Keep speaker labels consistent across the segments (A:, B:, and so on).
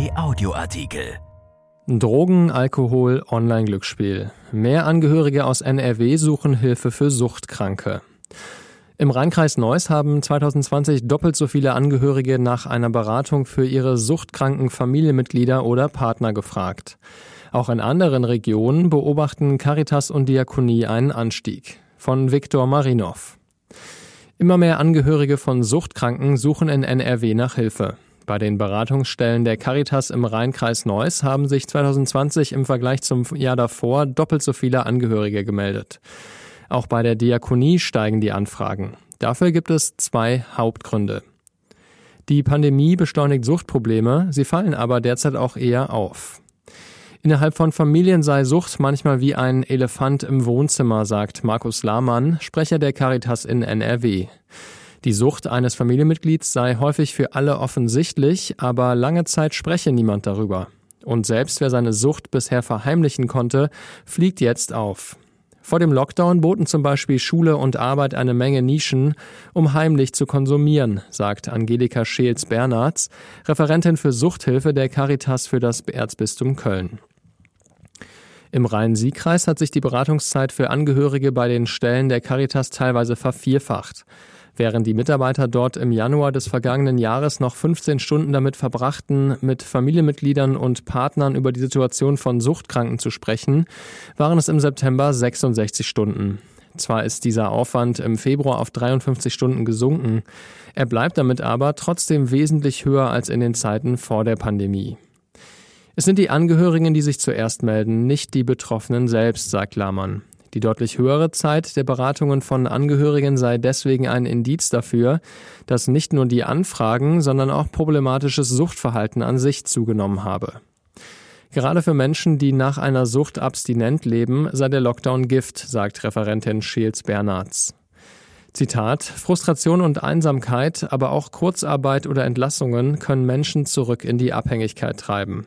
A: RP Audioartikel.
B: Drogen, Alkohol, Online-Glücksspiel. Mehr Angehörige aus NRW suchen Hilfe für Suchtkranke. Im Rheinkreis Neuss haben 2020 doppelt so viele Angehörige nach einer Beratung für ihre suchtkranken Familienmitglieder oder Partner gefragt. Auch in anderen Regionen beobachten Caritas und Diakonie einen Anstieg. Von Viktor Marinov. Immer mehr Angehörige von Suchtkranken suchen in NRW nach Hilfe. Bei den Beratungsstellen der Caritas im Rheinkreis Neuss haben sich 2020 im Vergleich zum Jahr davor doppelt so viele Angehörige gemeldet. Auch bei der Diakonie steigen die Anfragen. Dafür gibt es zwei Hauptgründe. Die Pandemie beschleunigt Suchtprobleme, sie fallen aber derzeit auch eher auf. Innerhalb von Familien sei Sucht manchmal wie ein Elefant im Wohnzimmer, sagt Markus Lahmann, Sprecher der Caritas in NRW. Die Sucht eines Familienmitglieds sei häufig für alle offensichtlich, aber lange Zeit spreche niemand darüber. Und selbst wer seine Sucht bisher verheimlichen konnte, fliegt jetzt auf. Vor dem Lockdown boten zum Beispiel Schule und Arbeit eine Menge Nischen, um heimlich zu konsumieren, sagt Angelika Scheels-Bernards, Referentin für Suchthilfe der Caritas für das Erzbistum Köln. Im Rhein-Sieg-Kreis hat sich die Beratungszeit für Angehörige bei den Stellen der Caritas teilweise vervierfacht. Während die Mitarbeiter dort im Januar des vergangenen Jahres noch 15 Stunden damit verbrachten, mit Familienmitgliedern und Partnern über die Situation von Suchtkranken zu sprechen, waren es im September 66 Stunden. Zwar ist dieser Aufwand im Februar auf 53 Stunden gesunken, er bleibt damit aber trotzdem wesentlich höher als in den Zeiten vor der Pandemie. Es sind die Angehörigen, die sich zuerst melden, nicht die Betroffenen selbst, sagt Lahmann. Die deutlich höhere Zeit der Beratungen von Angehörigen sei deswegen ein Indiz dafür, dass nicht nur die Anfragen, sondern auch problematisches Suchtverhalten an sich zugenommen habe. Gerade für Menschen, die nach einer Sucht abstinent leben, sei der Lockdown Gift, sagt Referentin Scheels Bernards. Zitat Frustration und Einsamkeit, aber auch Kurzarbeit oder Entlassungen können Menschen zurück in die Abhängigkeit treiben.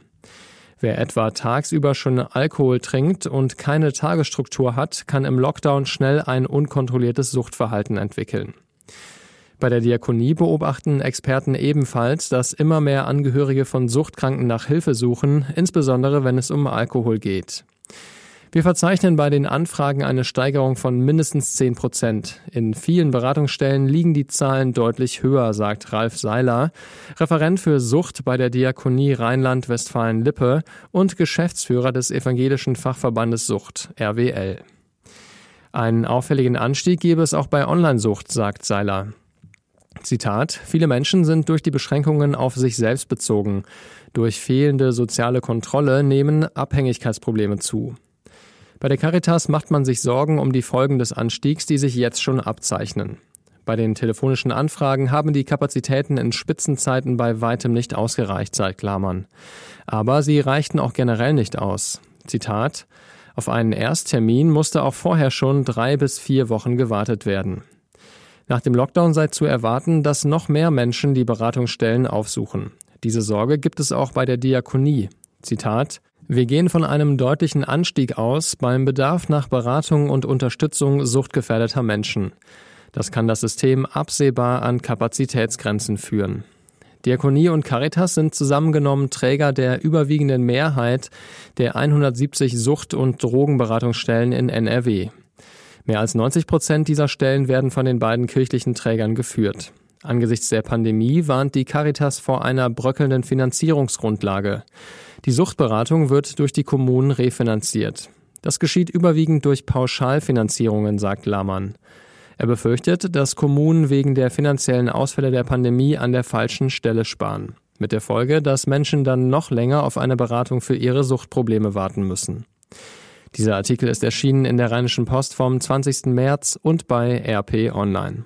B: Wer etwa tagsüber schon Alkohol trinkt und keine Tagesstruktur hat, kann im Lockdown schnell ein unkontrolliertes Suchtverhalten entwickeln. Bei der Diakonie beobachten Experten ebenfalls, dass immer mehr Angehörige von Suchtkranken nach Hilfe suchen, insbesondere wenn es um Alkohol geht. Wir verzeichnen bei den Anfragen eine Steigerung von mindestens 10 Prozent. In vielen Beratungsstellen liegen die Zahlen deutlich höher, sagt Ralf Seiler, Referent für Sucht bei der Diakonie Rheinland-Westfalen-Lippe und Geschäftsführer des Evangelischen Fachverbandes Sucht, RWL. Einen auffälligen Anstieg gebe es auch bei Onlinesucht, sagt Seiler. Zitat, viele Menschen sind durch die Beschränkungen auf sich selbst bezogen. Durch fehlende soziale Kontrolle nehmen Abhängigkeitsprobleme zu. Bei der Caritas macht man sich Sorgen um die Folgen des Anstiegs, die sich jetzt schon abzeichnen. Bei den telefonischen Anfragen haben die Kapazitäten in Spitzenzeiten bei weitem nicht ausgereicht, sagt Klamann. Aber sie reichten auch generell nicht aus. Zitat Auf einen Ersttermin musste auch vorher schon drei bis vier Wochen gewartet werden. Nach dem Lockdown sei zu erwarten, dass noch mehr Menschen die Beratungsstellen aufsuchen. Diese Sorge gibt es auch bei der Diakonie. Zitat wir gehen von einem deutlichen Anstieg aus beim Bedarf nach Beratung und Unterstützung suchtgefährdeter Menschen. Das kann das System absehbar an Kapazitätsgrenzen führen. Diakonie und Caritas sind zusammengenommen Träger der überwiegenden Mehrheit der 170 Sucht- und Drogenberatungsstellen in NRW. Mehr als 90 Prozent dieser Stellen werden von den beiden kirchlichen Trägern geführt. Angesichts der Pandemie warnt die Caritas vor einer bröckelnden Finanzierungsgrundlage. Die Suchtberatung wird durch die Kommunen refinanziert. Das geschieht überwiegend durch Pauschalfinanzierungen, sagt Lahmann. Er befürchtet, dass Kommunen wegen der finanziellen Ausfälle der Pandemie an der falschen Stelle sparen. Mit der Folge, dass Menschen dann noch länger auf eine Beratung für ihre Suchtprobleme warten müssen. Dieser Artikel ist erschienen in der Rheinischen Post vom 20. März und bei RP Online.